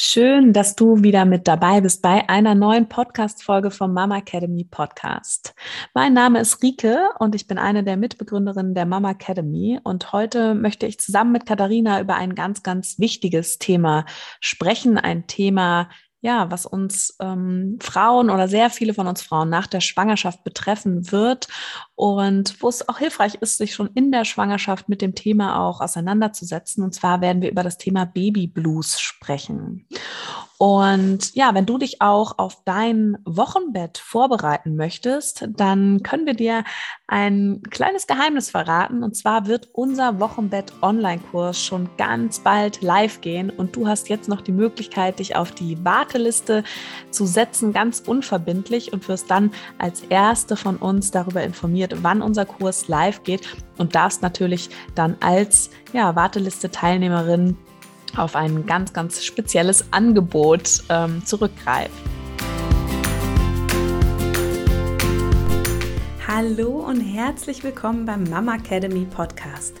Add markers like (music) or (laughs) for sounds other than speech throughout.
Schön, dass du wieder mit dabei bist bei einer neuen Podcast-Folge vom Mama Academy Podcast. Mein Name ist Rike und ich bin eine der Mitbegründerinnen der Mama Academy. Und heute möchte ich zusammen mit Katharina über ein ganz, ganz wichtiges Thema sprechen. Ein Thema, ja, was uns ähm, Frauen oder sehr viele von uns Frauen nach der Schwangerschaft betreffen wird und wo es auch hilfreich ist, sich schon in der Schwangerschaft mit dem Thema auch auseinanderzusetzen. Und zwar werden wir über das Thema Baby Blues sprechen. Und ja, wenn du dich auch auf dein Wochenbett vorbereiten möchtest, dann können wir dir ein kleines Geheimnis verraten. Und zwar wird unser Wochenbett-Online-Kurs schon ganz bald live gehen. Und du hast jetzt noch die Möglichkeit, dich auf die Warteliste zu setzen, ganz unverbindlich und wirst dann als Erste von uns darüber informiert, wann unser Kurs live geht und darfst natürlich dann als ja, Warteliste-Teilnehmerin auf ein ganz, ganz spezielles Angebot ähm, zurückgreifen. Hallo und herzlich willkommen beim Mama Academy Podcast,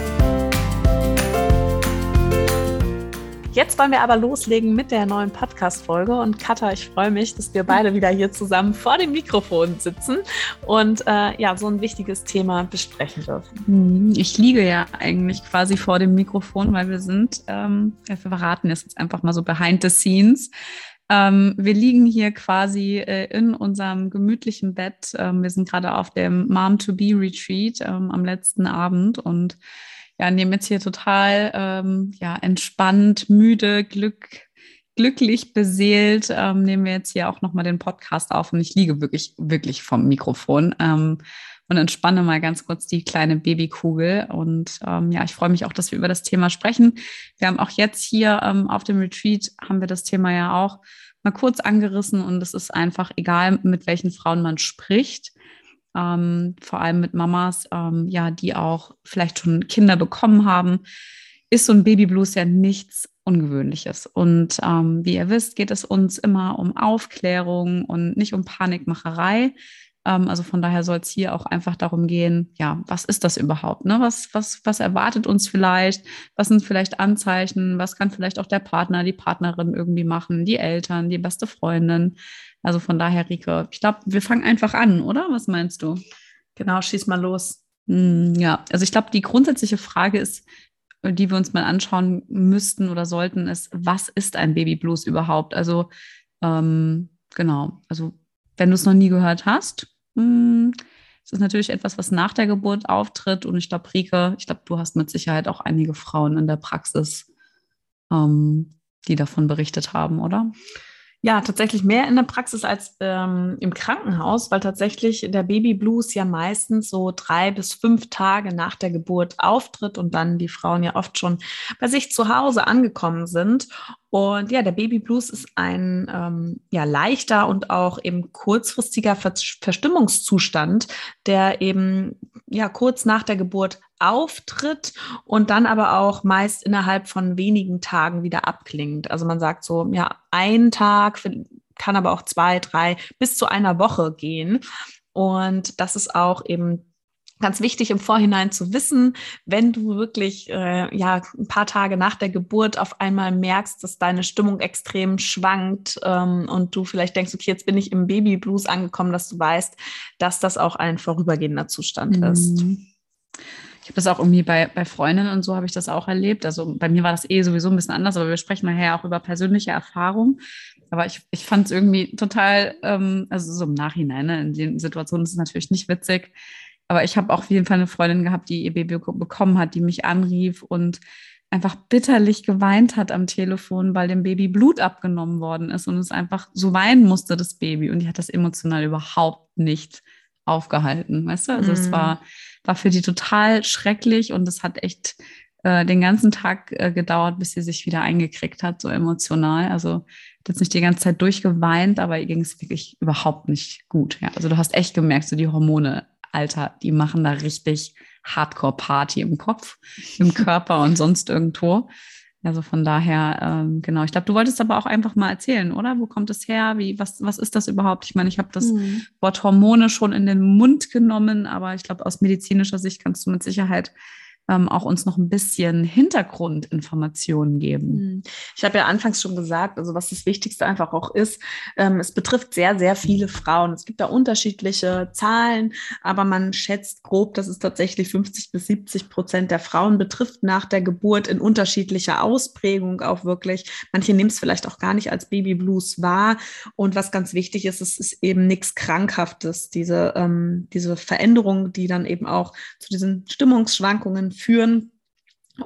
Jetzt wollen wir aber loslegen mit der neuen Podcast-Folge. Und Katha, ich freue mich, dass wir beide wieder hier zusammen vor dem Mikrofon sitzen und äh, ja, so ein wichtiges Thema besprechen dürfen. Hm, ich liege ja eigentlich quasi vor dem Mikrofon, weil wir sind, ähm, wir verraten jetzt einfach mal so behind the scenes. Ähm, wir liegen hier quasi äh, in unserem gemütlichen Bett. Ähm, wir sind gerade auf dem Mom-to-Be-Retreat ähm, am letzten Abend und ja, nehmen jetzt hier total ähm, ja, entspannt, müde, Glück, glücklich beseelt, ähm, nehmen wir jetzt hier auch nochmal den Podcast auf und ich liege wirklich, wirklich vom Mikrofon ähm, und entspanne mal ganz kurz die kleine Babykugel. Und ähm, ja, ich freue mich auch, dass wir über das Thema sprechen. Wir haben auch jetzt hier ähm, auf dem Retreat, haben wir das Thema ja auch mal kurz angerissen und es ist einfach egal, mit welchen Frauen man spricht ähm, vor allem mit Mamas, ähm, ja, die auch vielleicht schon Kinder bekommen haben, ist so ein Babyblues ja nichts Ungewöhnliches. Und ähm, wie ihr wisst, geht es uns immer um Aufklärung und nicht um Panikmacherei. Ähm, also von daher soll es hier auch einfach darum gehen, ja, was ist das überhaupt? Ne? Was, was, was erwartet uns vielleicht? Was sind vielleicht Anzeichen? Was kann vielleicht auch der Partner, die Partnerin irgendwie machen, die Eltern, die beste Freundin? Also von daher, Rike, ich glaube, wir fangen einfach an, oder? Was meinst du? Genau, schieß mal los. Hm, ja, also ich glaube, die grundsätzliche Frage ist, die wir uns mal anschauen müssten oder sollten, ist, was ist ein Baby Blues überhaupt? Also ähm, genau, also wenn du es noch nie gehört hast, hm, es ist natürlich etwas, was nach der Geburt auftritt. Und ich glaube, Rike, ich glaube, du hast mit Sicherheit auch einige Frauen in der Praxis, ähm, die davon berichtet haben, oder? Ja, tatsächlich mehr in der Praxis als ähm, im Krankenhaus, weil tatsächlich der Baby Blues ja meistens so drei bis fünf Tage nach der Geburt auftritt und dann die Frauen ja oft schon bei sich zu Hause angekommen sind. Und ja, der Baby Blues ist ein ähm, ja, leichter und auch eben kurzfristiger Ver Verstimmungszustand, der eben ja kurz nach der Geburt auftritt und dann aber auch meist innerhalb von wenigen Tagen wieder abklingt. Also man sagt so, ja, ein Tag kann aber auch zwei, drei bis zu einer Woche gehen. Und das ist auch eben ganz wichtig im Vorhinein zu wissen, wenn du wirklich äh, ja ein paar Tage nach der Geburt auf einmal merkst, dass deine Stimmung extrem schwankt ähm, und du vielleicht denkst, okay, jetzt bin ich im Babyblues angekommen, dass du weißt, dass das auch ein vorübergehender Zustand mhm. ist. Ich habe das auch irgendwie bei, bei Freundinnen und so habe ich das auch erlebt. Also bei mir war das eh sowieso ein bisschen anders, aber wir sprechen nachher auch über persönliche Erfahrungen. Aber ich, ich fand es irgendwie total, ähm, also so im Nachhinein, ne, in den Situationen ist es natürlich nicht witzig, aber ich habe auch auf jeden Fall eine Freundin gehabt, die ihr Baby bekommen hat, die mich anrief und einfach bitterlich geweint hat am Telefon, weil dem Baby Blut abgenommen worden ist und es einfach so weinen musste, das Baby. Und die hat das emotional überhaupt nicht aufgehalten, weißt du? Also mm. es mhm. war, war für die total schrecklich und es hat echt äh, den ganzen Tag äh, gedauert, bis sie sich wieder eingekriegt hat, so emotional. Also hat jetzt nicht die ganze Zeit durchgeweint, aber ihr ging es wirklich überhaupt nicht gut. Ja. Also du hast echt gemerkt, so die Hormone Alter, die machen da richtig Hardcore-Party im Kopf, im (laughs) Körper und sonst irgendwo. Also von daher, ähm, genau. Ich glaube, du wolltest aber auch einfach mal erzählen, oder? Wo kommt es her? Wie, was, was ist das überhaupt? Ich meine, ich habe das mhm. Wort Hormone schon in den Mund genommen, aber ich glaube, aus medizinischer Sicht kannst du mit Sicherheit ähm, auch uns noch ein bisschen Hintergrundinformationen geben. Hm. Ich habe ja anfangs schon gesagt, also was das Wichtigste einfach auch ist, ähm, es betrifft sehr, sehr viele Frauen. Es gibt da unterschiedliche Zahlen, aber man schätzt grob, dass es tatsächlich 50 bis 70 Prozent der Frauen betrifft nach der Geburt in unterschiedlicher Ausprägung auch wirklich. Manche nehmen es vielleicht auch gar nicht als Baby Blues wahr. Und was ganz wichtig ist, es ist eben nichts Krankhaftes, diese, ähm, diese Veränderung, die dann eben auch zu diesen Stimmungsschwankungen führen.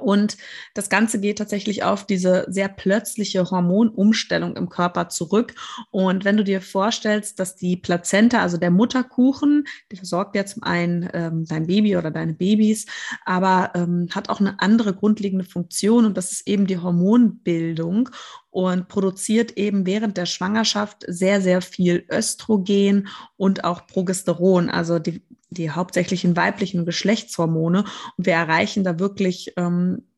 Und das Ganze geht tatsächlich auf diese sehr plötzliche Hormonumstellung im Körper zurück. Und wenn du dir vorstellst, dass die Plazenta, also der Mutterkuchen, die versorgt ja zum einen ähm, dein Baby oder deine Babys, aber ähm, hat auch eine andere grundlegende Funktion und das ist eben die Hormonbildung und produziert eben während der Schwangerschaft sehr, sehr viel Östrogen und auch Progesteron, also die die hauptsächlichen weiblichen Geschlechtshormone. Und wir erreichen da wirklich ähm,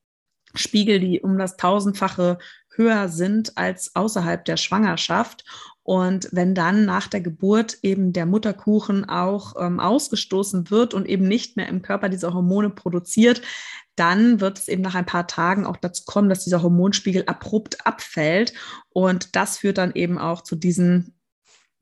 Spiegel, die um das tausendfache höher sind als außerhalb der Schwangerschaft. Und wenn dann nach der Geburt eben der Mutterkuchen auch ähm, ausgestoßen wird und eben nicht mehr im Körper diese Hormone produziert, dann wird es eben nach ein paar Tagen auch dazu kommen, dass dieser Hormonspiegel abrupt abfällt. Und das führt dann eben auch zu diesen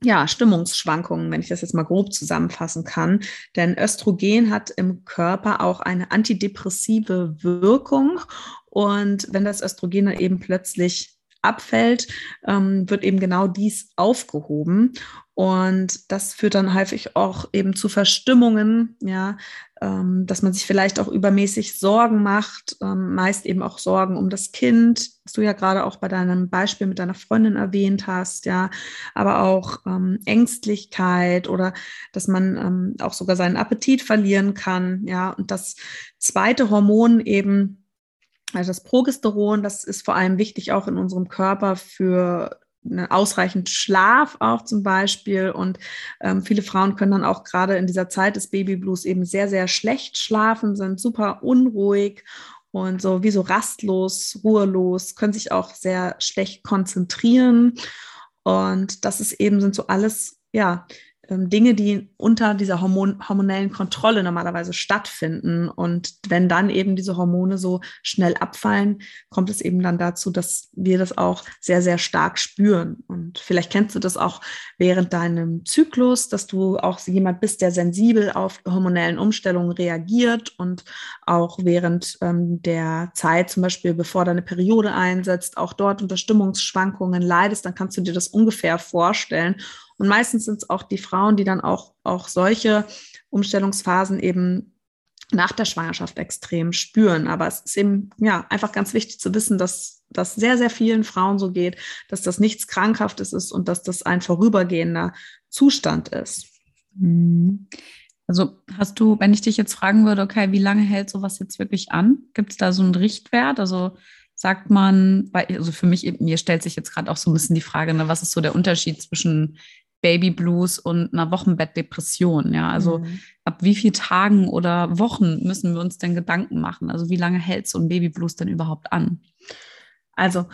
ja, Stimmungsschwankungen, wenn ich das jetzt mal grob zusammenfassen kann. Denn Östrogen hat im Körper auch eine antidepressive Wirkung. Und wenn das Östrogen dann eben plötzlich abfällt, ähm, wird eben genau dies aufgehoben. Und das führt dann häufig auch eben zu Verstimmungen, ja, ähm, dass man sich vielleicht auch übermäßig Sorgen macht, ähm, meist eben auch Sorgen um das Kind, was du ja gerade auch bei deinem Beispiel mit deiner Freundin erwähnt hast, ja, aber auch ähm, Ängstlichkeit oder dass man ähm, auch sogar seinen Appetit verlieren kann, ja, und das zweite Hormon eben also das Progesteron, das ist vor allem wichtig auch in unserem Körper für ausreichend Schlaf auch zum Beispiel. Und ähm, viele Frauen können dann auch gerade in dieser Zeit des Babyblues eben sehr, sehr schlecht schlafen, sind super unruhig und so wie so rastlos, ruhelos, können sich auch sehr schlecht konzentrieren. Und das ist eben, sind so alles, ja, Dinge, die unter dieser Hormon hormonellen Kontrolle normalerweise stattfinden. Und wenn dann eben diese Hormone so schnell abfallen, kommt es eben dann dazu, dass wir das auch sehr, sehr stark spüren. Und vielleicht kennst du das auch während deinem Zyklus, dass du auch jemand bist, der sensibel auf hormonellen Umstellungen reagiert und auch während ähm, der Zeit, zum Beispiel bevor deine Periode einsetzt, auch dort unter Stimmungsschwankungen leidest, dann kannst du dir das ungefähr vorstellen. Und meistens sind es auch die Frauen, die dann auch, auch solche Umstellungsphasen eben nach der Schwangerschaft extrem spüren. Aber es ist eben ja einfach ganz wichtig zu wissen, dass das sehr, sehr vielen Frauen so geht, dass das nichts Krankhaftes ist und dass das ein vorübergehender Zustand ist. Mhm. Also hast du, wenn ich dich jetzt fragen würde, okay, wie lange hält sowas jetzt wirklich an? Gibt es da so einen Richtwert? Also sagt man, also für mich, mir stellt sich jetzt gerade auch so ein bisschen die Frage, ne, was ist so der Unterschied zwischen Baby Blues und einer Wochenbettdepression. Ja, also mhm. ab wie vielen Tagen oder Wochen müssen wir uns denn Gedanken machen? Also wie lange hält so ein Baby Blues denn überhaupt an? Also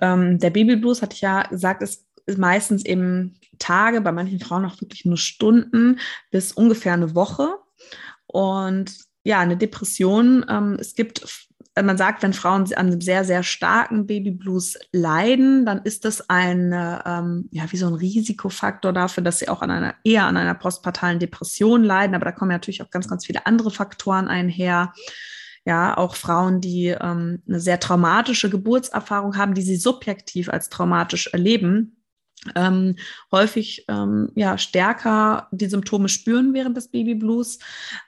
ähm, der Baby Blues, hatte ich ja gesagt, ist, ist meistens eben Tage, bei manchen Frauen auch wirklich nur Stunden bis ungefähr eine Woche. Und ja, eine Depression, ähm, es gibt man sagt, wenn Frauen an einem sehr, sehr starken Babyblues leiden, dann ist das ein, ähm, ja, wie so ein Risikofaktor dafür, dass sie auch an einer, eher an einer postpartalen Depression leiden. Aber da kommen natürlich auch ganz, ganz viele andere Faktoren einher. Ja, auch Frauen, die ähm, eine sehr traumatische Geburtserfahrung haben, die sie subjektiv als traumatisch erleben, ähm, häufig ähm, ja stärker die Symptome spüren während des Babyblues.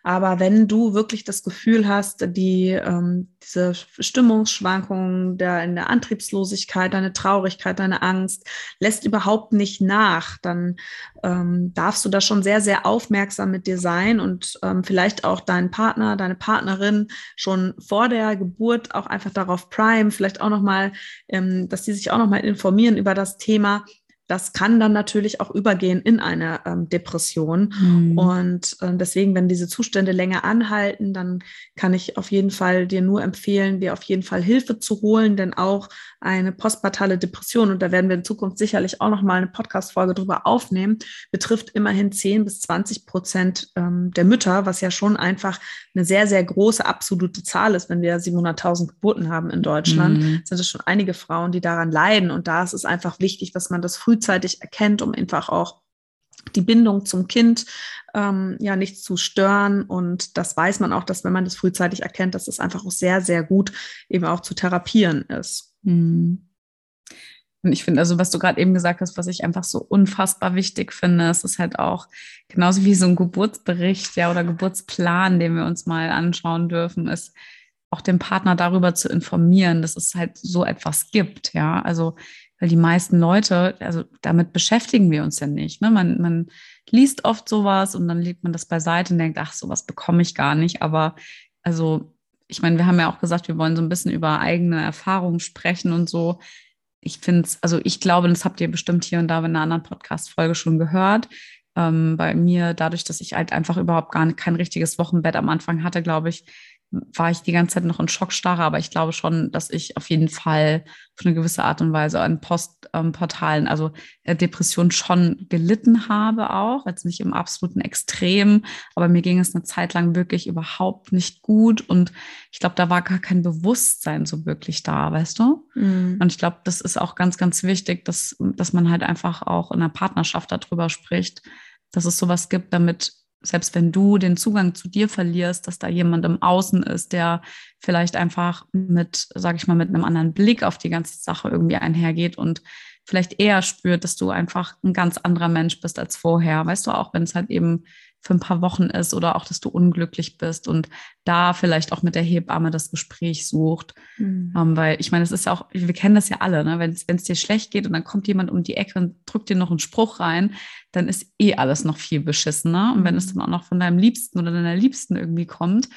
Aber wenn du wirklich das Gefühl hast, die ähm, diese Stimmungsschwankungen der, in der Antriebslosigkeit, deine Traurigkeit, deine Angst lässt überhaupt nicht nach, dann ähm, darfst du da schon sehr, sehr aufmerksam mit dir sein und ähm, vielleicht auch deinen Partner, deine Partnerin schon vor der Geburt auch einfach darauf prime, vielleicht auch nochmal, ähm, dass die sich auch nochmal informieren über das Thema, das kann dann natürlich auch übergehen in eine ähm, Depression. Mhm. Und äh, deswegen, wenn diese Zustände länger anhalten, dann kann ich auf jeden Fall dir nur empfehlen, dir auf jeden Fall Hilfe zu holen, denn auch eine postpartale Depression, und da werden wir in Zukunft sicherlich auch noch mal eine Podcast-Folge drüber aufnehmen, betrifft immerhin 10 bis 20 Prozent ähm, der Mütter, was ja schon einfach eine sehr, sehr große absolute Zahl ist. Wenn wir 700.000 Geburten haben in Deutschland, mhm. sind es schon einige Frauen, die daran leiden. Und da ist es einfach wichtig, dass man das frühzeitig erkennt, um einfach auch die Bindung zum Kind ähm, ja nicht zu stören. Und das weiß man auch, dass wenn man das frühzeitig erkennt, dass es einfach auch sehr, sehr gut eben auch zu therapieren ist. Mhm. Und ich finde, also was du gerade eben gesagt hast, was ich einfach so unfassbar wichtig finde, es ist halt auch genauso wie so ein Geburtsbericht, ja, oder Geburtsplan, den wir uns mal anschauen dürfen, ist auch den Partner darüber zu informieren, dass es halt so etwas gibt, ja. Also, weil die meisten Leute, also damit beschäftigen wir uns ja nicht. Ne? Man, man liest oft sowas und dann legt man das beiseite und denkt, ach, sowas bekomme ich gar nicht. Aber also ich meine, wir haben ja auch gesagt, wir wollen so ein bisschen über eigene Erfahrungen sprechen und so. Ich finde es, also ich glaube, das habt ihr bestimmt hier und da in einer anderen Podcast-Folge schon gehört. Ähm, bei mir, dadurch, dass ich halt einfach überhaupt gar kein richtiges Wochenbett am Anfang hatte, glaube ich, war ich die ganze Zeit noch in Schockstarre, aber ich glaube schon, dass ich auf jeden Fall auf eine gewisse Art und Weise an Postportalen, ähm, also äh, Depression schon gelitten habe auch, jetzt nicht im absoluten Extrem, aber mir ging es eine Zeit lang wirklich überhaupt nicht gut und ich glaube, da war gar kein Bewusstsein so wirklich da, weißt du? Mhm. Und ich glaube, das ist auch ganz, ganz wichtig, dass, dass man halt einfach auch in der Partnerschaft darüber spricht, dass es sowas gibt, damit selbst wenn du den Zugang zu dir verlierst, dass da jemand im Außen ist, der vielleicht einfach mit, sage ich mal, mit einem anderen Blick auf die ganze Sache irgendwie einhergeht und vielleicht eher spürt, dass du einfach ein ganz anderer Mensch bist als vorher. Weißt du, auch wenn es halt eben für ein paar Wochen ist oder auch, dass du unglücklich bist und da vielleicht auch mit der Hebamme das Gespräch sucht. Mhm. Ähm, weil ich meine, es ist ja auch, wir kennen das ja alle, ne? wenn es dir schlecht geht und dann kommt jemand um die Ecke und drückt dir noch einen Spruch rein, dann ist eh alles noch viel beschissener. Und wenn es mhm. dann auch noch von deinem Liebsten oder deiner Liebsten irgendwie kommt,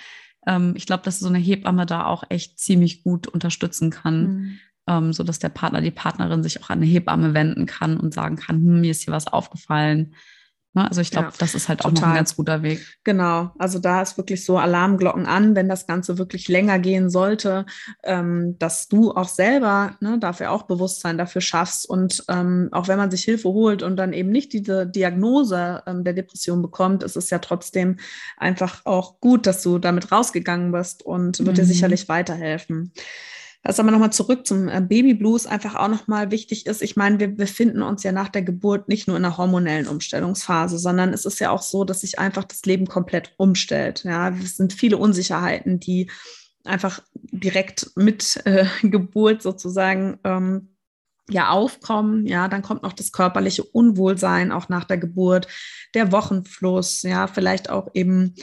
ähm, ich glaube, dass so eine Hebamme da auch echt ziemlich gut unterstützen kann. Mhm. Ähm, so dass der Partner, die Partnerin sich auch an eine Hebamme wenden kann und sagen kann, hm, mir ist hier was aufgefallen? Also ich glaube, ja, das ist halt total. auch noch ein ganz guter Weg. Genau, also da ist wirklich so Alarmglocken an, wenn das Ganze wirklich länger gehen sollte, ähm, dass du auch selber ne, dafür auch Bewusstsein dafür schaffst und ähm, auch wenn man sich Hilfe holt und dann eben nicht diese Diagnose ähm, der Depression bekommt, ist es ja trotzdem einfach auch gut, dass du damit rausgegangen bist und wird mhm. dir sicherlich weiterhelfen. Was aber nochmal zurück zum äh, Baby Blues einfach auch nochmal wichtig ist. Ich meine, wir befinden uns ja nach der Geburt nicht nur in einer hormonellen Umstellungsphase, sondern es ist ja auch so, dass sich einfach das Leben komplett umstellt. Ja, es sind viele Unsicherheiten, die einfach direkt mit äh, (laughs) Geburt sozusagen ähm, ja aufkommen, ja, dann kommt noch das körperliche Unwohlsein auch nach der Geburt, der Wochenfluss, ja, vielleicht auch eben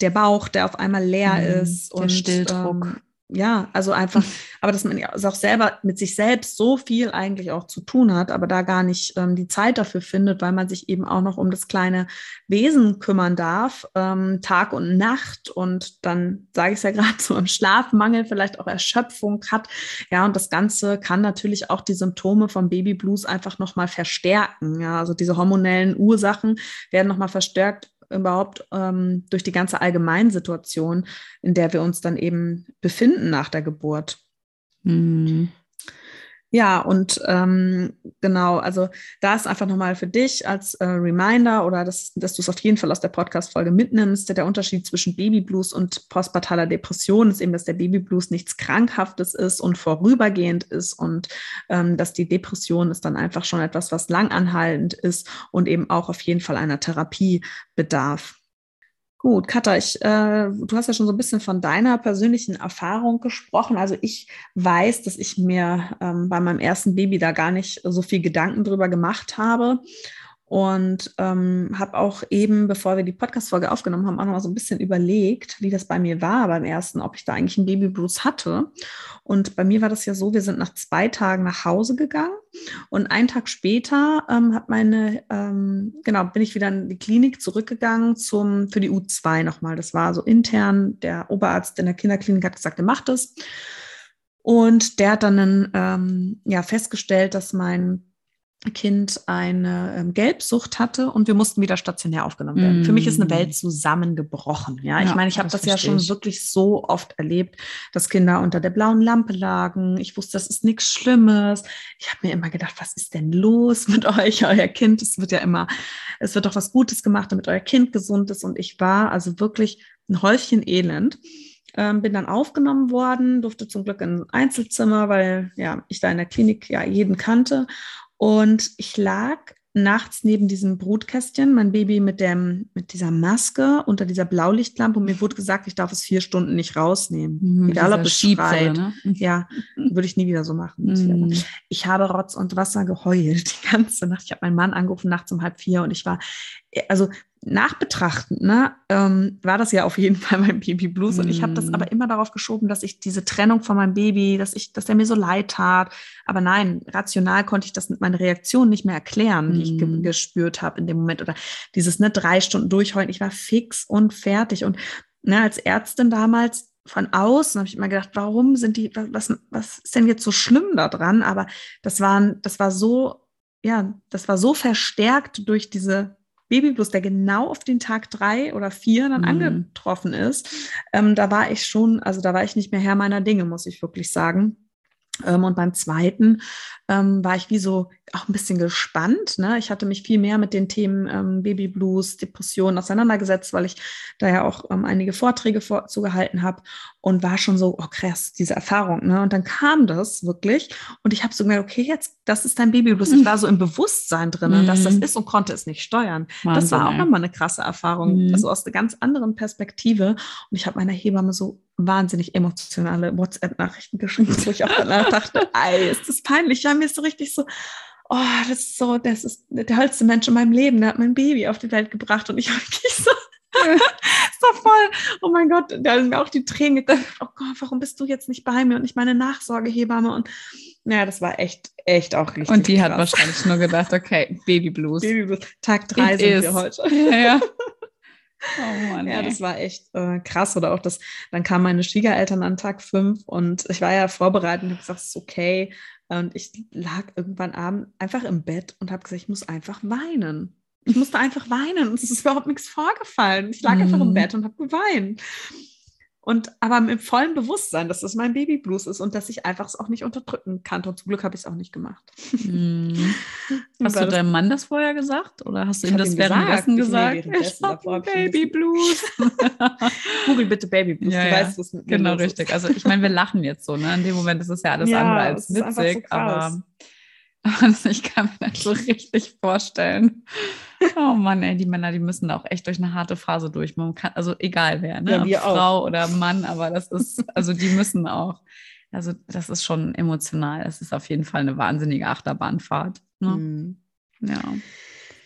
der Bauch, der auf einmal leer mhm, ist der und Stilldruck. Ähm, ja, also einfach, (laughs) aber dass man ja auch selber mit sich selbst so viel eigentlich auch zu tun hat, aber da gar nicht ähm, die Zeit dafür findet, weil man sich eben auch noch um das kleine Wesen kümmern darf, ähm, Tag und Nacht und dann sage ich es ja (laughs) gerade so im Schlafmangel vielleicht auch Erschöpfung hat. Ja, und das Ganze kann natürlich auch die Symptome vom Baby Blues einfach nochmal verstärken. Ja, also diese hormonellen Ursachen werden nochmal verstärkt überhaupt ähm, durch die ganze Allgemeinsituation, in der wir uns dann eben befinden nach der Geburt. Mhm. Ja, und ähm, genau, also da ist einfach nochmal für dich als äh, Reminder oder dass, dass du es auf jeden Fall aus der Podcast-Folge mitnimmst. Der Unterschied zwischen Babyblues und postpartaler Depression ist eben, dass der Babyblues nichts Krankhaftes ist und vorübergehend ist und ähm, dass die Depression ist dann einfach schon etwas, was langanhaltend ist und eben auch auf jeden Fall einer Therapie bedarf. Gut, Katha, ich, äh, du hast ja schon so ein bisschen von deiner persönlichen Erfahrung gesprochen. Also ich weiß, dass ich mir ähm, bei meinem ersten Baby da gar nicht so viel Gedanken drüber gemacht habe und ähm, habe auch eben, bevor wir die Podcast-Folge aufgenommen haben, auch noch mal so ein bisschen überlegt, wie das bei mir war beim ersten, ob ich da eigentlich einen Babyblues hatte. Und bei mir war das ja so, wir sind nach zwei Tagen nach Hause gegangen und einen Tag später ähm, hat meine, ähm, genau, bin ich wieder in die Klinik zurückgegangen zum, für die U2 nochmal. Das war so intern, der Oberarzt in der Kinderklinik hat gesagt, er macht es. Und der hat dann ähm, ja, festgestellt, dass mein Kind eine ähm, Gelbsucht hatte und wir mussten wieder stationär aufgenommen werden. Mm. Für mich ist eine Welt mm. zusammengebrochen. Ja, ja ich meine, ich habe das, das ja schon ich. wirklich so oft erlebt, dass Kinder unter der blauen Lampe lagen. Ich wusste, das ist nichts Schlimmes. Ich habe mir immer gedacht, was ist denn los mit (laughs) euch, euer Kind? Es wird ja immer, es wird doch was Gutes gemacht, damit euer Kind gesund ist. Und ich war also wirklich ein Häufchen Elend. Ähm, bin dann aufgenommen worden, durfte zum Glück in ein Einzelzimmer, weil ja ich da in der Klinik ja jeden kannte und ich lag nachts neben diesem Brutkästchen, mein Baby mit, dem, mit dieser Maske unter dieser Blaulichtlampe und mir wurde gesagt, ich darf es vier Stunden nicht rausnehmen. Mhm, Egal ob es schreit. Ne? Ja, würde ich nie wieder so machen. Mhm. Ich habe Rotz und Wasser geheult (laughs) die ganze Nacht. Ich habe meinen Mann angerufen nachts um halb vier und ich war, also nachbetrachtend, ne, ähm, war das ja auf jeden (laughs) Fall mein Baby Blues. Mm. Und ich habe das aber mhm. immer darauf geschoben, dass ich diese Trennung von meinem Baby, dass ich, dass er mir so leid tat. Aber nein, rational konnte ich das mit meiner Reaktion nicht mehr erklären, die ich ge mhm. gespürt habe in dem Moment. Oder dieses ne, drei Stunden durchheulen. Ich war fix und fertig. Und ne, als Ärztin damals von außen habe ich immer gedacht, warum sind die, was, was ist denn jetzt so schlimm da dran? Aber das waren, das war so, ja, das war so verstärkt durch diese Babyblues, der genau auf den Tag drei oder vier dann mhm. angetroffen ist, ähm, da war ich schon, also da war ich nicht mehr Herr meiner Dinge, muss ich wirklich sagen. Ähm, und beim zweiten ähm, war ich wie so auch ein bisschen gespannt. Ne? Ich hatte mich viel mehr mit den Themen ähm, Baby Blues, Depressionen auseinandergesetzt, weil ich da ja auch ähm, einige Vorträge vor, zugehalten habe und war schon so, oh krass, diese Erfahrung. Ne? Und dann kam das wirklich und ich habe so gemerkt, okay, jetzt, das ist dein Baby Blues. Ich war so im Bewusstsein drin, mhm. dass das mhm. ist und konnte es nicht steuern. Wahnsinn, das war auch nochmal eine krasse Erfahrung, mhm. also aus einer ganz anderen Perspektive. Und ich habe meiner Hebamme so wahnsinnig emotionale WhatsApp-Nachrichten geschrieben, wo ich auch danach (laughs) dachte, ey, ist das peinlich. Ja, mir ist so richtig so, oh, das ist so, das ist der tollste Mensch in meinem Leben, der hat mein Baby auf die Welt gebracht und ich (laughs) habe wirklich so, (laughs) doch voll, oh mein Gott, da sind mir auch die Tränen gekommen, oh Gott, warum bist du jetzt nicht bei mir und nicht meine Nachsorgehebamme und ja, das war echt, echt auch richtig Und die krass. hat wahrscheinlich nur gedacht, okay, Baby Blues. Baby Blues, Tag drei It sind is. wir heute. Ja, ja. Oh Mann, ja, das war echt äh, krass. Oder auch das, dann kamen meine Schwiegereltern an Tag fünf und ich war ja vorbereitet und habe gesagt, es ist okay. Und ich lag irgendwann abend einfach im Bett und habe gesagt, ich muss einfach weinen. Ich musste einfach weinen und es ist überhaupt nichts vorgefallen. Ich lag mhm. einfach im mhm. Bett und habe geweint. Und aber mit vollem Bewusstsein, dass das mein Babyblues ist und dass ich einfach es auch nicht unterdrücken kann. Und zum Glück habe ich es auch nicht gemacht. Mhm. (laughs) Hast du deinem Mann das vorher gesagt? Oder hast du ihm das währenddessen gesagt? Ich habe Babyblues. (laughs) (laughs) Google bitte Babyblues. Ja, du ja. weißt, was mit Genau, richtig. Also ich meine, wir lachen jetzt so. Ne? In dem Moment ist es ja alles ja, andere als witzig. So aber ich kann mir das so richtig vorstellen. Oh (laughs) Mann, ey, die Männer, die müssen auch echt durch eine harte Phase durch. Man kann, also egal wer, ne? Ja, Frau auch. oder Mann, aber das ist, also die müssen auch. Also das ist schon emotional. Es ist auf jeden Fall eine wahnsinnige Achterbahnfahrt. Ne? Mhm. Ja.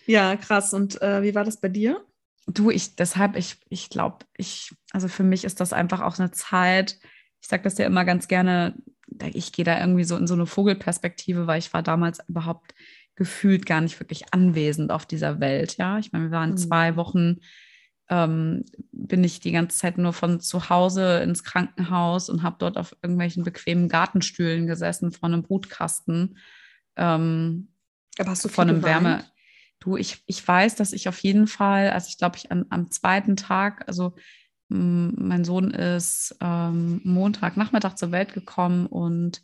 Ja, krass. Und äh, wie war das bei dir? Du, ich, deshalb, ich, ich glaube, ich, also für mich ist das einfach auch eine Zeit, ich sage das ja immer ganz gerne, ich gehe da irgendwie so in so eine Vogelperspektive, weil ich war damals überhaupt gefühlt gar nicht wirklich anwesend auf dieser Welt. Ja, ich meine, wir waren mhm. zwei Wochen, ähm, bin ich die ganze Zeit nur von zu Hause ins Krankenhaus und habe dort auf irgendwelchen bequemen Gartenstühlen gesessen vor einem Brutkasten. Ähm, Aber hast du von einem geweint? Wärme. Du, ich, ich weiß, dass ich auf jeden Fall, also ich glaube, ich an, am zweiten Tag, also mein Sohn ist ähm, Montagnachmittag zur Welt gekommen und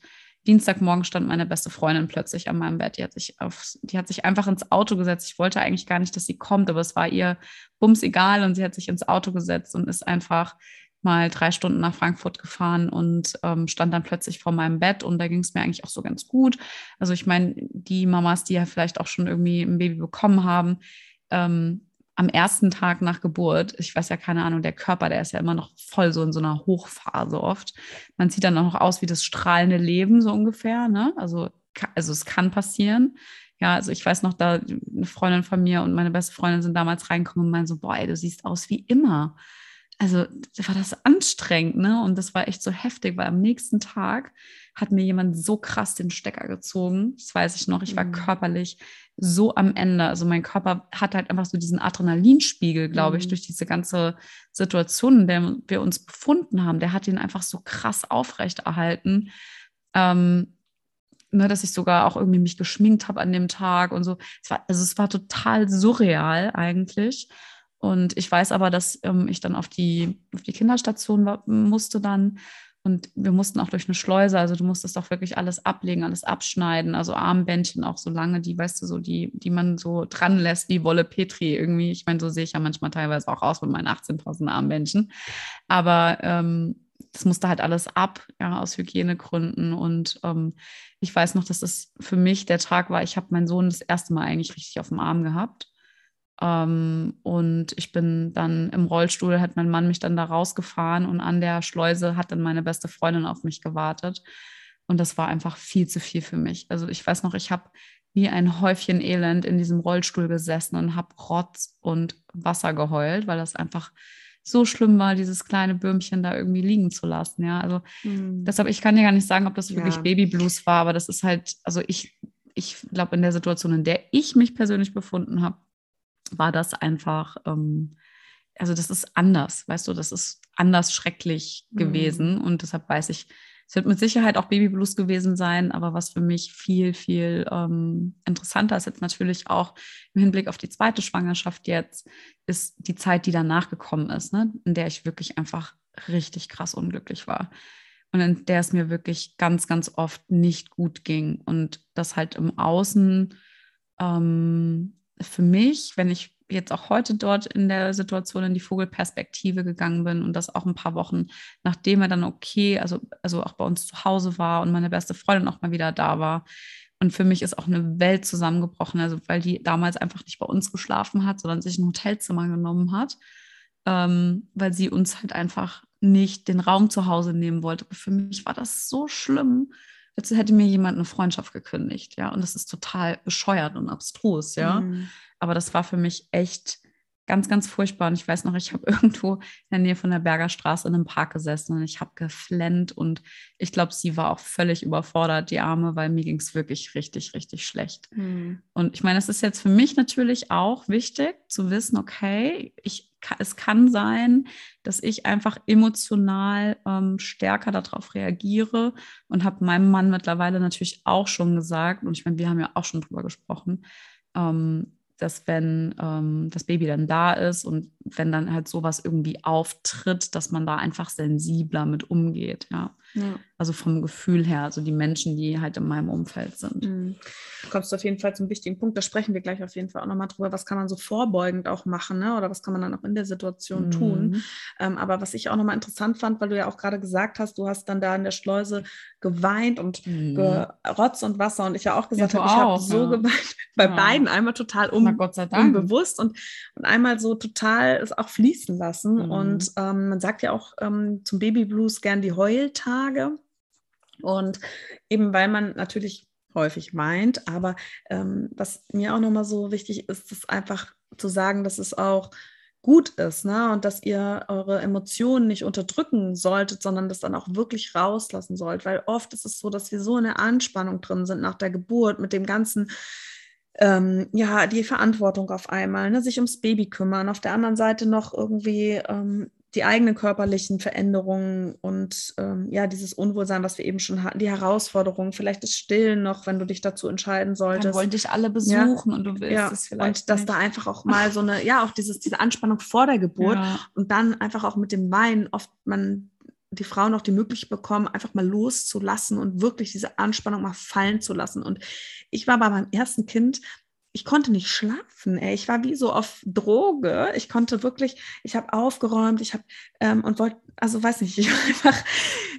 Dienstagmorgen stand meine beste Freundin plötzlich an meinem Bett. Die hat sich auf, die hat sich einfach ins Auto gesetzt. Ich wollte eigentlich gar nicht, dass sie kommt, aber es war ihr bums egal und sie hat sich ins Auto gesetzt und ist einfach mal drei Stunden nach Frankfurt gefahren und ähm, stand dann plötzlich vor meinem Bett und da ging es mir eigentlich auch so ganz gut. Also ich meine, die Mamas, die ja vielleicht auch schon irgendwie ein Baby bekommen haben, ähm, am ersten Tag nach Geburt, ich weiß ja keine Ahnung, der Körper, der ist ja immer noch voll so in so einer Hochphase oft. Man sieht dann auch noch aus wie das strahlende Leben so ungefähr, ne? Also, also es kann passieren. Ja, also ich weiß noch, da eine Freundin von mir und meine beste Freundin sind damals reingekommen und meinen so, boah, ey, du siehst aus wie immer. Also war das anstrengend, ne? Und das war echt so heftig, weil am nächsten Tag hat mir jemand so krass den Stecker gezogen. Das weiß ich noch. Ich war mhm. körperlich so am Ende. Also mein Körper hat halt einfach so diesen Adrenalinspiegel, glaube ich, mhm. durch diese ganze Situation, in der wir uns befunden haben. Der hat ihn einfach so krass aufrechterhalten. Ähm, ne, dass ich sogar auch irgendwie mich geschminkt habe an dem Tag und so. Es war, also es war total surreal eigentlich. Und ich weiß aber, dass ähm, ich dann auf die, auf die Kinderstation war, musste dann. Und wir mussten auch durch eine Schleuse, also du musstest auch wirklich alles ablegen, alles abschneiden, also Armbändchen auch so lange, die, weißt du, so die, die man so dran lässt, wie Wolle Petri irgendwie. Ich meine, so sehe ich ja manchmal teilweise auch aus mit meinen 18.000 Armbändchen. Aber ähm, das musste halt alles ab, ja, aus Hygienegründen. Und ähm, ich weiß noch, dass das für mich der Tag war, ich habe meinen Sohn das erste Mal eigentlich richtig auf dem Arm gehabt. Ähm, und ich bin dann im Rollstuhl, hat mein Mann mich dann da rausgefahren und an der Schleuse hat dann meine beste Freundin auf mich gewartet. Und das war einfach viel zu viel für mich. Also ich weiß noch, ich habe wie ein Häufchen Elend in diesem Rollstuhl gesessen und habe Rotz und Wasser geheult, weil das einfach so schlimm war, dieses kleine Böhmchen da irgendwie liegen zu lassen. Ja, also mhm. deshalb, ich kann dir gar nicht sagen, ob das wirklich ja. Babyblues war, aber das ist halt, also ich, ich glaube, in der Situation, in der ich mich persönlich befunden habe, war das einfach, ähm, also das ist anders, weißt du, das ist anders schrecklich mhm. gewesen und deshalb weiß ich, es wird mit Sicherheit auch Babyblues gewesen sein, aber was für mich viel, viel ähm, interessanter ist jetzt natürlich auch im Hinblick auf die zweite Schwangerschaft jetzt, ist die Zeit, die danach gekommen ist, ne? in der ich wirklich einfach richtig krass unglücklich war. Und in der es mir wirklich ganz, ganz oft nicht gut ging. Und das halt im Außen ähm, für mich, wenn ich jetzt auch heute dort in der Situation in die Vogelperspektive gegangen bin und das auch ein paar Wochen, nachdem er dann okay, also, also auch bei uns zu Hause war und meine beste Freundin auch mal wieder da war. Und für mich ist auch eine Welt zusammengebrochen, also weil die damals einfach nicht bei uns geschlafen hat, sondern sich ein Hotelzimmer genommen hat, ähm, weil sie uns halt einfach nicht den Raum zu Hause nehmen wollte. Für mich war das so schlimm, als hätte mir jemand eine Freundschaft gekündigt, ja. Und das ist total bescheuert und abstrus, ja. Mhm. Aber das war für mich echt ganz, ganz furchtbar. Und ich weiß noch, ich habe (laughs) irgendwo in der Nähe von der Berger Straße in einem Park gesessen und ich habe geflennt und ich glaube, sie war auch völlig überfordert, die Arme, weil mir ging es wirklich richtig, richtig schlecht. Mhm. Und ich meine, es ist jetzt für mich natürlich auch wichtig zu wissen, okay, ich, es kann sein, dass ich einfach emotional ähm, stärker darauf reagiere und habe meinem Mann mittlerweile natürlich auch schon gesagt, und ich meine, wir haben ja auch schon drüber gesprochen, ähm, dass wenn ähm, das Baby dann da ist und wenn dann halt sowas irgendwie auftritt, dass man da einfach sensibler mit umgeht, ja. Ja. Also vom Gefühl her, also die Menschen, die halt in meinem Umfeld sind. Mhm. Du kommst auf jeden Fall zum wichtigen Punkt, da sprechen wir gleich auf jeden Fall auch nochmal drüber, was kann man so vorbeugend auch machen, ne? oder was kann man dann auch in der Situation mhm. tun. Ähm, aber was ich auch nochmal interessant fand, weil du ja auch gerade gesagt hast, du hast dann da in der Schleuse geweint und mhm. gerotzt und Wasser und ich ja auch gesagt ja, habe, ich habe so ja. geweint, (laughs) bei ja. beiden einmal total um, unbewusst und, und einmal so total es auch fließen lassen. Mhm. Und ähm, man sagt ja auch ähm, zum Babyblues gern die Heultage. Und eben weil man natürlich häufig meint, aber ähm, was mir auch nochmal so wichtig ist, ist einfach zu sagen, dass es auch gut ist, ne? Und dass ihr eure Emotionen nicht unterdrücken solltet, sondern das dann auch wirklich rauslassen sollt. Weil oft ist es so, dass wir so in der Anspannung drin sind nach der Geburt mit dem ganzen ähm, ja, die Verantwortung auf einmal, ne, sich ums Baby kümmern, auf der anderen Seite noch irgendwie ähm, die eigenen körperlichen Veränderungen und ähm, ja, dieses Unwohlsein, was wir eben schon hatten, die Herausforderungen, vielleicht das Stillen noch, wenn du dich dazu entscheiden solltest. Dann wollen dich alle besuchen ja. und du willst ja. es vielleicht. Und dass nicht. da einfach auch mal so eine, ja, auch dieses, diese Anspannung vor der Geburt ja. und dann einfach auch mit dem Wein oft man die Frauen auch die Möglichkeit bekommen, einfach mal loszulassen und wirklich diese Anspannung mal fallen zu lassen. Und ich war bei meinem ersten Kind, ich konnte nicht schlafen. Ey. Ich war wie so auf Droge. Ich konnte wirklich, ich habe aufgeräumt, ich habe ähm, und wollte, also weiß nicht, (laughs) ich einfach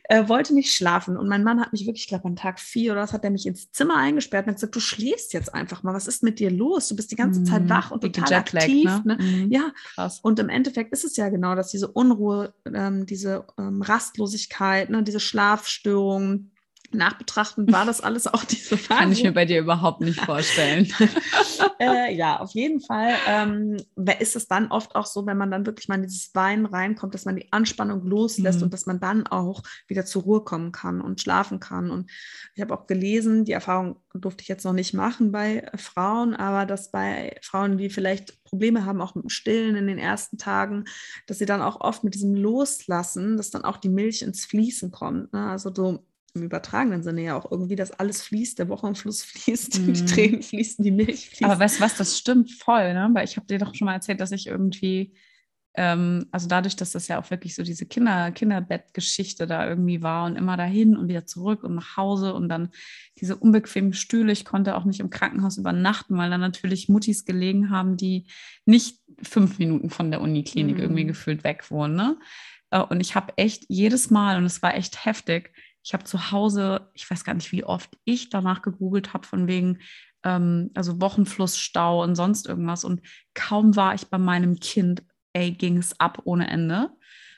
äh, wollte nicht schlafen. Und mein Mann hat mich wirklich, ich glaube, an Tag vier oder was hat er mich ins Zimmer eingesperrt und hat gesagt, du schläfst jetzt einfach mal. Was ist mit dir los? Du bist die ganze Zeit mhm. wach und total Jetlag, aktiv. Ne? Ne? Mhm. Ja, Krass. und im Endeffekt ist es ja genau, dass diese Unruhe, ähm, diese ähm, Rastlosigkeit, ne, diese Schlafstörungen, nachbetrachten, war das alles auch diese (laughs) Phase. Kann ich mir bei dir überhaupt nicht vorstellen. (laughs) äh, ja, auf jeden Fall ähm, ist es dann oft auch so, wenn man dann wirklich mal in dieses Weinen reinkommt, dass man die Anspannung loslässt mhm. und dass man dann auch wieder zur Ruhe kommen kann und schlafen kann. Und ich habe auch gelesen, die Erfahrung durfte ich jetzt noch nicht machen bei Frauen, aber dass bei Frauen, die vielleicht Probleme haben, auch mit dem Stillen in den ersten Tagen, dass sie dann auch oft mit diesem Loslassen, dass dann auch die Milch ins Fließen kommt. Ne? Also so im übertragenen Sinne ja auch irgendwie, dass alles fließt, der Wochenfluss (laughs) fließt, mhm. die Tränen fließen, die Milch fließt. Aber weißt du was, das stimmt voll, ne? Weil ich habe dir doch schon mal erzählt, dass ich irgendwie ähm, also dadurch, dass das ja auch wirklich so diese Kinder, Kinderbettgeschichte da irgendwie war und immer dahin und wieder zurück und nach Hause und dann diese unbequemen Stühle. Ich konnte auch nicht im Krankenhaus übernachten, weil dann natürlich Muttis gelegen haben, die nicht fünf Minuten von der Uniklinik mhm. irgendwie gefühlt weg wohnen. Ne? Äh, und ich habe echt jedes Mal, und es war echt heftig, ich habe zu Hause, ich weiß gar nicht, wie oft ich danach gegoogelt habe, von wegen, ähm, also Wochenflussstau und sonst irgendwas. Und kaum war ich bei meinem Kind ey, ging es ab ohne Ende.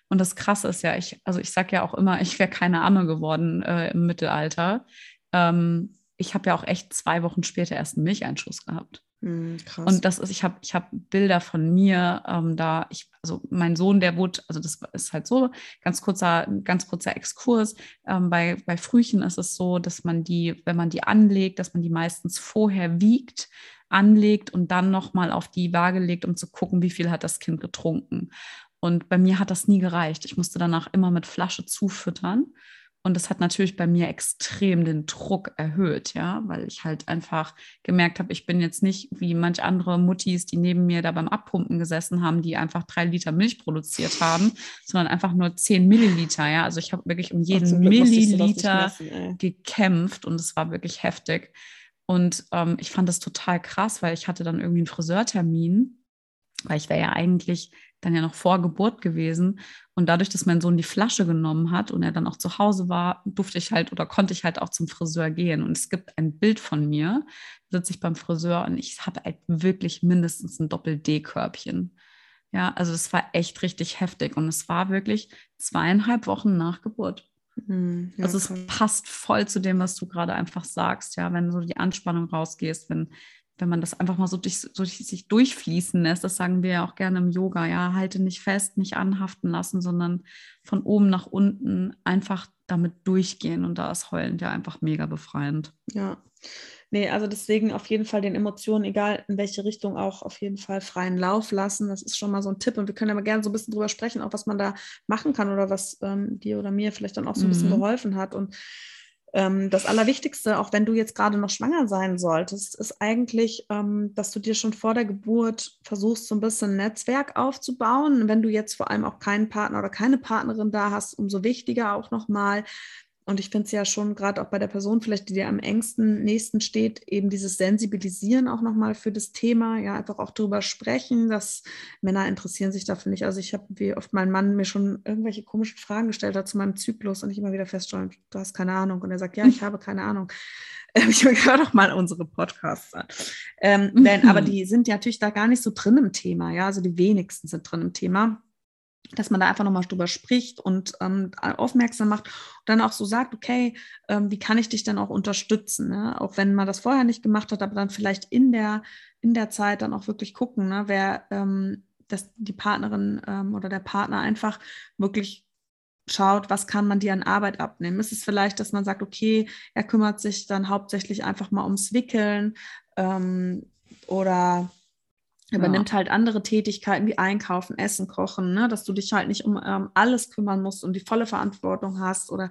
Und das Krasse ist ja, ich, also ich sage ja auch immer, ich wäre keine Amme geworden äh, im Mittelalter. Ähm, ich habe ja auch echt zwei Wochen später erst einen Milcheinschuss gehabt. Mm, und das ist, ich habe ich hab Bilder von mir, ähm, da ich, also mein Sohn, der wurde, also das ist halt so, ganz kurzer, ganz kurzer Exkurs. Ähm, bei, bei Frühchen ist es so, dass man die, wenn man die anlegt, dass man die meistens vorher wiegt, anlegt und dann nochmal auf die Waage legt, um zu gucken, wie viel hat das Kind getrunken. Und bei mir hat das nie gereicht. Ich musste danach immer mit Flasche zufüttern. Und das hat natürlich bei mir extrem den Druck erhöht, ja, weil ich halt einfach gemerkt habe, ich bin jetzt nicht wie manch andere Muttis, die neben mir da beim Abpumpen gesessen haben, die einfach drei Liter Milch produziert haben, sondern einfach nur zehn Milliliter, ja. Also ich habe wirklich um jeden Milliliter messen, gekämpft und es war wirklich heftig. Und ähm, ich fand das total krass, weil ich hatte dann irgendwie einen Friseurtermin, weil ich wäre ja eigentlich dann ja noch vor Geburt gewesen. Und dadurch, dass mein Sohn die Flasche genommen hat und er dann auch zu Hause war, durfte ich halt oder konnte ich halt auch zum Friseur gehen. Und es gibt ein Bild von mir, da sitze ich beim Friseur und ich habe halt wirklich mindestens ein Doppel-D-Körbchen. Ja, also es war echt richtig heftig und es war wirklich zweieinhalb Wochen nach Geburt. Mhm, ja, also es passt voll zu dem, was du gerade einfach sagst, ja, wenn so die Anspannung rausgehst, wenn, wenn man das einfach mal so durch, so durch sich durchfließen lässt, das sagen wir ja auch gerne im Yoga, ja, halte nicht fest, nicht anhaften lassen, sondern von oben nach unten einfach damit durchgehen und da ist Heulen ja einfach mega befreiend. Ja. Nee, also deswegen auf jeden Fall den Emotionen, egal in welche Richtung, auch auf jeden Fall freien Lauf lassen. Das ist schon mal so ein Tipp. Und wir können aber gerne so ein bisschen drüber sprechen, auch was man da machen kann oder was ähm, dir oder mir vielleicht dann auch so ein bisschen mhm. geholfen hat. Und das Allerwichtigste, auch wenn du jetzt gerade noch schwanger sein solltest, ist eigentlich, ähm, dass du dir schon vor der Geburt versuchst, so ein bisschen ein Netzwerk aufzubauen. Wenn du jetzt vor allem auch keinen Partner oder keine Partnerin da hast, umso wichtiger auch nochmal, und ich finde es ja schon gerade auch bei der Person vielleicht, die dir am engsten nächsten steht, eben dieses Sensibilisieren auch nochmal für das Thema, ja, einfach auch darüber sprechen, dass Männer interessieren sich dafür nicht. Also ich habe, wie oft mein Mann mir schon irgendwelche komischen Fragen gestellt hat zu meinem Zyklus und ich immer wieder feststelle, du hast keine Ahnung. Und er sagt, ja, ich (laughs) habe keine Ahnung. (laughs) ich höre doch mal unsere Podcasts an. Ähm, (laughs) denn, aber die sind ja natürlich da gar nicht so drin im Thema, ja, also die wenigsten sind drin im Thema dass man da einfach nochmal drüber spricht und ähm, aufmerksam macht und dann auch so sagt, okay, ähm, wie kann ich dich dann auch unterstützen? Ne? Auch wenn man das vorher nicht gemacht hat, aber dann vielleicht in der, in der Zeit dann auch wirklich gucken, ne? wer ähm, dass die Partnerin ähm, oder der Partner einfach wirklich schaut, was kann man dir an Arbeit abnehmen. Ist es vielleicht, dass man sagt, okay, er kümmert sich dann hauptsächlich einfach mal ums Wickeln ähm, oder übernimmt ja. halt andere Tätigkeiten wie Einkaufen, Essen, Kochen, ne? dass du dich halt nicht um ähm, alles kümmern musst und die volle Verantwortung hast oder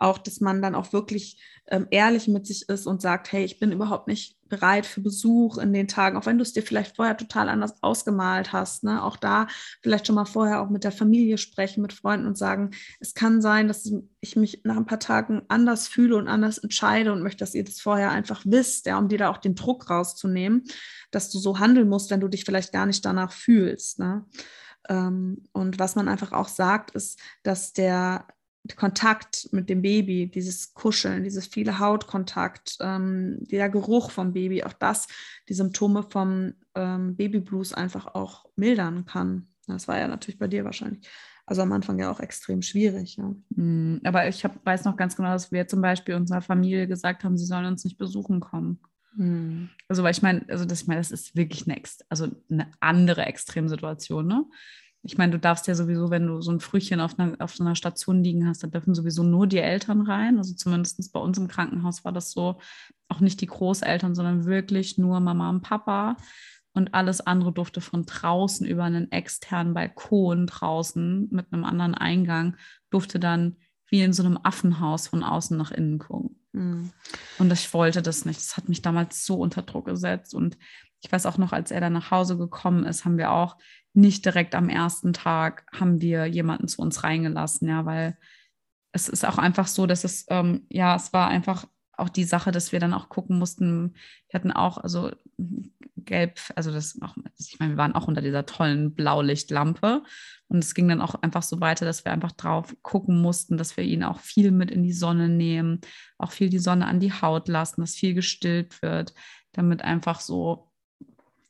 auch, dass man dann auch wirklich ähm, ehrlich mit sich ist und sagt, hey, ich bin überhaupt nicht bereit für Besuch in den Tagen, auch wenn du es dir vielleicht vorher total anders ausgemalt hast. Ne? Auch da vielleicht schon mal vorher auch mit der Familie sprechen, mit Freunden und sagen, es kann sein, dass ich mich nach ein paar Tagen anders fühle und anders entscheide und möchte, dass ihr das vorher einfach wisst, ja, um dir da auch den Druck rauszunehmen, dass du so handeln musst, wenn du dich vielleicht gar nicht danach fühlst. Ne? Ähm, und was man einfach auch sagt, ist, dass der Kontakt mit dem Baby, dieses Kuscheln, dieses viele Hautkontakt, ähm, der Geruch vom Baby, auch das die Symptome vom ähm, Babyblues einfach auch mildern kann. Das war ja natürlich bei dir wahrscheinlich. Also am Anfang ja auch extrem schwierig. Ja. Hm, aber ich hab, weiß noch ganz genau, dass wir zum Beispiel unserer Familie gesagt haben, sie sollen uns nicht besuchen kommen. Hm. Also, weil ich meine, also das, ich meine, das ist wirklich eine, also eine andere Extremsituation, ne? Ich meine, du darfst ja sowieso, wenn du so ein Frühchen auf einer, auf so einer Station liegen hast, da dürfen sowieso nur die Eltern rein. Also zumindest bei uns im Krankenhaus war das so, auch nicht die Großeltern, sondern wirklich nur Mama und Papa. Und alles andere durfte von draußen über einen externen Balkon draußen mit einem anderen Eingang, durfte dann wie in so einem Affenhaus von außen nach innen gucken. Mhm. Und ich wollte das nicht. Das hat mich damals so unter Druck gesetzt. Und ich weiß auch noch, als er dann nach Hause gekommen ist, haben wir auch nicht direkt am ersten Tag haben wir jemanden zu uns reingelassen, ja, weil es ist auch einfach so, dass es, ähm, ja, es war einfach auch die Sache, dass wir dann auch gucken mussten, wir hatten auch, also gelb, also das auch, ich meine, wir waren auch unter dieser tollen Blaulichtlampe. Und es ging dann auch einfach so weiter, dass wir einfach drauf gucken mussten, dass wir ihn auch viel mit in die Sonne nehmen, auch viel die Sonne an die Haut lassen, dass viel gestillt wird, damit einfach so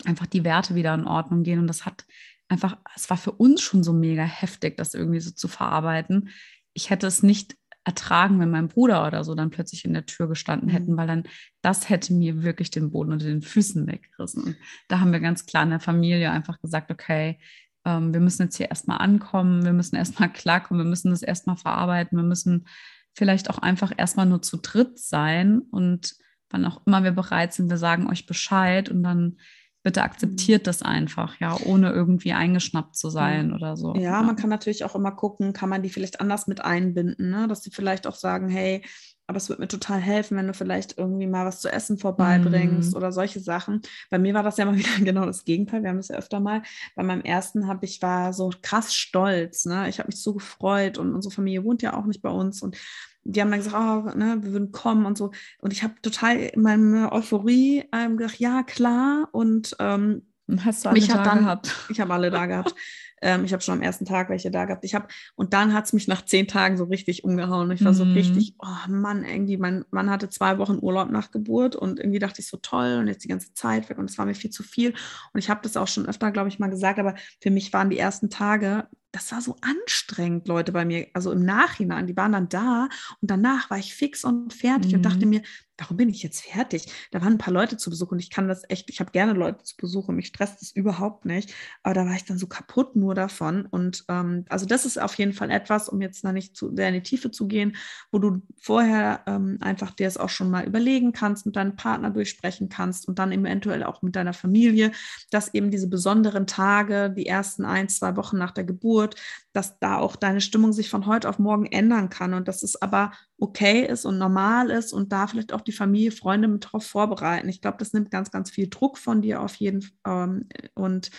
einfach die Werte wieder in Ordnung gehen und das hat einfach, es war für uns schon so mega heftig, das irgendwie so zu verarbeiten. Ich hätte es nicht ertragen, wenn mein Bruder oder so dann plötzlich in der Tür gestanden hätten, mhm. weil dann das hätte mir wirklich den Boden unter den Füßen weggerissen. Und da haben wir ganz klar in der Familie einfach gesagt, okay, ähm, wir müssen jetzt hier erstmal ankommen, wir müssen erstmal (laughs) klarkommen, wir müssen das erstmal verarbeiten, wir müssen vielleicht auch einfach erstmal nur zu dritt sein und wann auch immer wir bereit sind, wir sagen euch Bescheid und dann bitte akzeptiert das einfach, ja, ohne irgendwie eingeschnappt zu sein oder so. Ja, ja, man kann natürlich auch immer gucken, kann man die vielleicht anders mit einbinden, ne? dass sie vielleicht auch sagen, hey, aber es wird mir total helfen, wenn du vielleicht irgendwie mal was zu essen vorbeibringst mm. oder solche Sachen. Bei mir war das ja (laughs) mal wieder genau das Gegenteil. Wir haben das ja öfter mal. Bei meinem ersten habe ich war so krass stolz. Ne? Ich habe mich so gefreut und unsere Familie wohnt ja auch nicht bei uns und die haben dann gesagt, oh, ne, wir würden kommen und so. Und ich habe total in meiner Euphorie ähm, gedacht, ja, klar. Und ähm, hast du alle mich da dann, gehabt? Ich habe alle da gehabt. (laughs) Ähm, ich habe schon am ersten Tag welche da gehabt. Ich habe und dann hat es mich nach zehn Tagen so richtig umgehauen. Ich war so mhm. richtig, oh Mann, irgendwie, mein Mann hatte zwei Wochen Urlaub nach Geburt und irgendwie dachte ich so toll und jetzt die ganze Zeit weg und es war mir viel zu viel. Und ich habe das auch schon öfter, glaube ich, mal gesagt, aber für mich waren die ersten Tage das war so anstrengend, Leute bei mir, also im Nachhinein, die waren dann da und danach war ich fix und fertig mhm. und dachte mhm. mir, warum bin ich jetzt fertig? Da waren ein paar Leute zu Besuch und ich kann das echt, ich habe gerne Leute zu Besuch und mich stresst das überhaupt nicht, aber da war ich dann so kaputt nur davon und ähm, also das ist auf jeden Fall etwas, um jetzt noch nicht zu sehr in die Tiefe zu gehen, wo du vorher ähm, einfach dir es auch schon mal überlegen kannst, mit deinem Partner durchsprechen kannst und dann eventuell auch mit deiner Familie, dass eben diese besonderen Tage, die ersten ein, zwei Wochen nach der Geburt, dass da auch deine Stimmung sich von heute auf morgen ändern kann und dass es aber okay ist und normal ist und da vielleicht auch die Familie, Freunde mit drauf vorbereiten. Ich glaube, das nimmt ganz, ganz viel Druck von dir auf jeden Fall ähm, und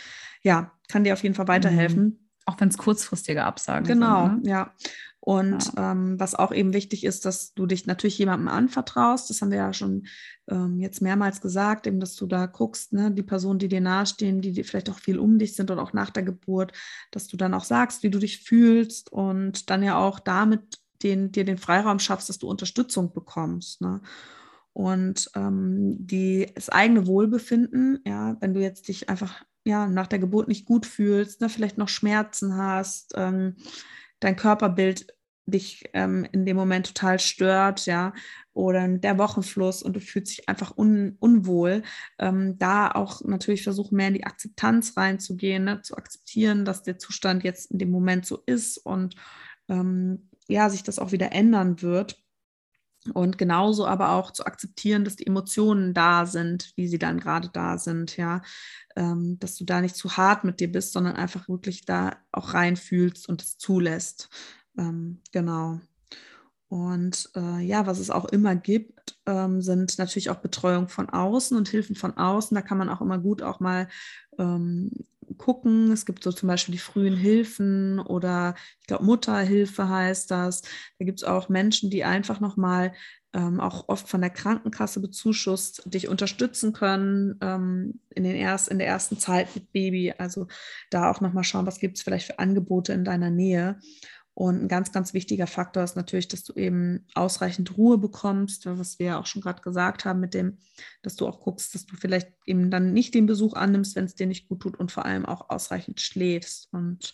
ja, kann dir auf jeden Fall weiterhelfen. Mhm. Auch wenn es kurzfristige Absagen genau, sind. Genau, ne? ja. Und ja. ähm, was auch eben wichtig ist, dass du dich natürlich jemandem anvertraust. Das haben wir ja schon ähm, jetzt mehrmals gesagt, eben, dass du da guckst, ne, die Personen, die dir nahestehen, die, die vielleicht auch viel um dich sind und auch nach der Geburt, dass du dann auch sagst, wie du dich fühlst und dann ja auch damit den, dir den Freiraum schaffst, dass du Unterstützung bekommst. Ne? Und ähm, die, das eigene Wohlbefinden, ja, wenn du jetzt dich einfach ja, nach der Geburt nicht gut fühlst, ne, vielleicht noch Schmerzen hast, ähm, dein Körperbild dich ähm, in dem Moment total stört, ja, oder der Wochenfluss und du fühlst dich einfach un, unwohl, ähm, da auch natürlich versuchen, mehr in die Akzeptanz reinzugehen, ne, zu akzeptieren, dass der Zustand jetzt in dem Moment so ist und ähm, ja, sich das auch wieder ändern wird. Und genauso aber auch zu akzeptieren, dass die Emotionen da sind, wie sie dann gerade da sind, ja. Ähm, dass du da nicht zu hart mit dir bist, sondern einfach wirklich da auch reinfühlst und es zulässt. Ähm, genau. Und äh, ja, was es auch immer gibt, ähm, sind natürlich auch Betreuung von außen und Hilfen von außen. Da kann man auch immer gut auch mal ähm, gucken. Es gibt so zum Beispiel die frühen Hilfen oder ich glaube Mutterhilfe heißt das. Da gibt es auch Menschen, die einfach nochmal ähm, auch oft von der Krankenkasse bezuschusst, dich unterstützen können ähm, in, den erst, in der ersten Zeit mit Baby. Also da auch nochmal schauen, was gibt es vielleicht für Angebote in deiner Nähe. Und ein ganz, ganz wichtiger Faktor ist natürlich, dass du eben ausreichend Ruhe bekommst, was wir ja auch schon gerade gesagt haben, mit dem, dass du auch guckst, dass du vielleicht eben dann nicht den Besuch annimmst, wenn es dir nicht gut tut und vor allem auch ausreichend schläfst. Und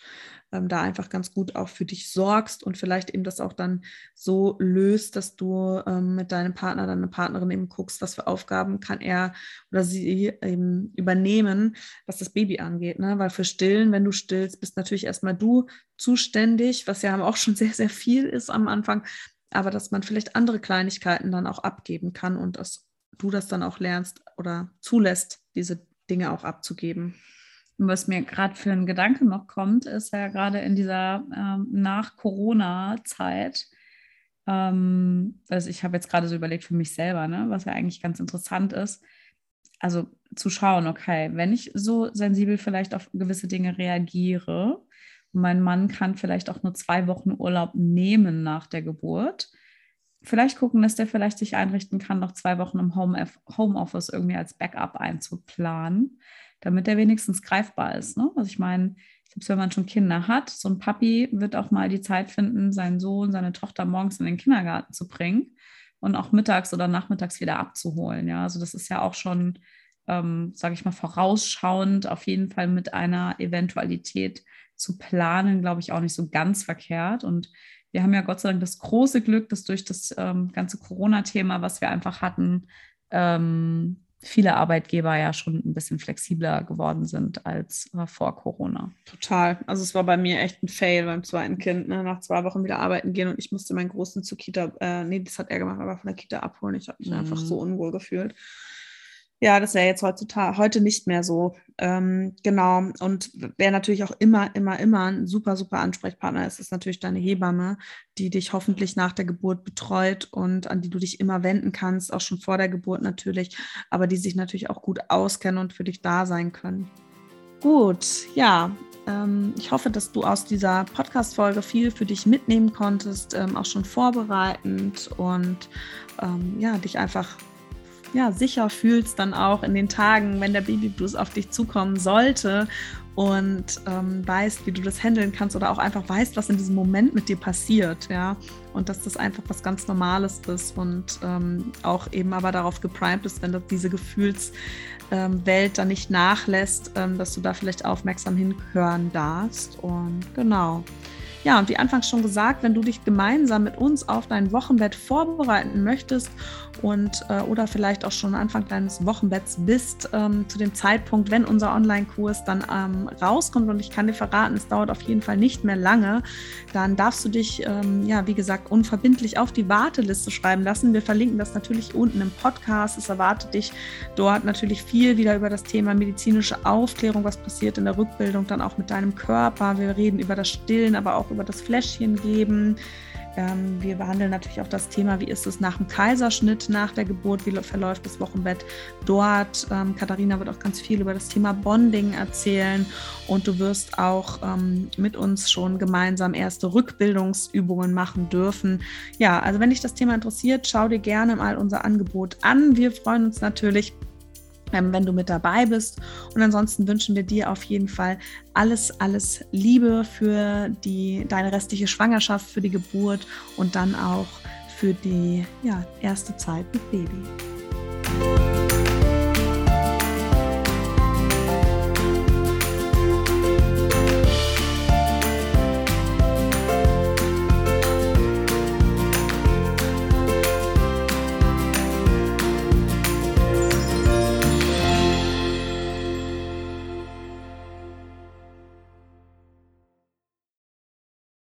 ähm, da einfach ganz gut auch für dich sorgst und vielleicht eben das auch dann so löst, dass du ähm, mit deinem Partner, deiner Partnerin eben guckst, was für Aufgaben kann er oder sie eben übernehmen, was das Baby angeht. Ne? Weil für Stillen, wenn du stillst, bist natürlich erstmal du zuständig, was ja auch schon sehr, sehr viel ist am Anfang, aber dass man vielleicht andere Kleinigkeiten dann auch abgeben kann und dass du das dann auch lernst oder zulässt, diese Dinge auch abzugeben. Was mir gerade für ein Gedanke noch kommt, ist ja gerade in dieser ähm, Nach-Corona-Zeit, Ähm, also ich habe jetzt gerade so überlegt für mich selber, ne, was ja eigentlich ganz interessant ist. Also zu schauen, okay, wenn ich so sensibel vielleicht auf gewisse Dinge reagiere, mein Mann kann vielleicht auch nur zwei Wochen Urlaub nehmen nach der Geburt. Vielleicht gucken, dass der vielleicht sich einrichten kann, noch zwei Wochen im Homeoffice irgendwie als Backup einzuplanen, damit der wenigstens greifbar ist. Ne? Also ich meine, selbst wenn man schon Kinder hat, so ein Papi wird auch mal die Zeit finden, seinen Sohn, seine Tochter morgens in den Kindergarten zu bringen und auch mittags oder nachmittags wieder abzuholen. Ja, also das ist ja auch schon, ähm, sage ich mal, vorausschauend, auf jeden Fall mit einer Eventualität zu planen, glaube ich, auch nicht so ganz verkehrt. Und wir haben ja Gott sei Dank das große Glück, dass durch das ähm, ganze Corona-Thema, was wir einfach hatten, ähm, viele Arbeitgeber ja schon ein bisschen flexibler geworden sind als äh, vor Corona. Total. Also es war bei mir echt ein Fail beim zweiten Kind, ne? nach zwei Wochen wieder arbeiten gehen und ich musste meinen Großen zur Kita, äh, nee, das hat er gemacht, aber von der Kita abholen. Ich habe mich mhm. einfach so unwohl gefühlt. Ja, das wäre jetzt heutzutage heute nicht mehr so. Ähm, genau. Und wer natürlich auch immer, immer, immer ein super, super Ansprechpartner ist, ist natürlich deine Hebamme, die dich hoffentlich nach der Geburt betreut und an die du dich immer wenden kannst, auch schon vor der Geburt natürlich, aber die sich natürlich auch gut auskennen und für dich da sein können. Gut, ja, ähm, ich hoffe, dass du aus dieser Podcast-Folge viel für dich mitnehmen konntest, ähm, auch schon vorbereitend und ähm, ja, dich einfach ja, sicher fühlst dann auch in den Tagen, wenn der Babyblues auf dich zukommen sollte und ähm, weißt, wie du das handeln kannst oder auch einfach weißt, was in diesem Moment mit dir passiert, ja, und dass das einfach was ganz Normales ist und ähm, auch eben aber darauf geprimed ist, wenn du diese Gefühlswelt ähm, dann nicht nachlässt, ähm, dass du da vielleicht aufmerksam hinhören darfst und genau. Ja, und wie anfangs schon gesagt, wenn du dich gemeinsam mit uns auf dein Wochenbett vorbereiten möchtest und äh, oder vielleicht auch schon Anfang deines Wochenbetts bist, ähm, zu dem Zeitpunkt, wenn unser Online-Kurs dann ähm, rauskommt und ich kann dir verraten, es dauert auf jeden Fall nicht mehr lange, dann darfst du dich, ähm, ja, wie gesagt, unverbindlich auf die Warteliste schreiben lassen. Wir verlinken das natürlich unten im Podcast. Es erwartet dich dort natürlich viel wieder über das Thema medizinische Aufklärung, was passiert in der Rückbildung, dann auch mit deinem Körper. Wir reden über das Stillen, aber auch über das Fläschchen geben. Ähm, wir behandeln natürlich auch das Thema, wie ist es nach dem Kaiserschnitt, nach der Geburt, wie verläuft das Wochenbett dort. Ähm, Katharina wird auch ganz viel über das Thema Bonding erzählen und du wirst auch ähm, mit uns schon gemeinsam erste Rückbildungsübungen machen dürfen. Ja, also wenn dich das Thema interessiert, schau dir gerne mal unser Angebot an. Wir freuen uns natürlich wenn du mit dabei bist. Und ansonsten wünschen wir dir auf jeden Fall alles, alles Liebe für die, deine restliche Schwangerschaft, für die Geburt und dann auch für die ja, erste Zeit mit Baby.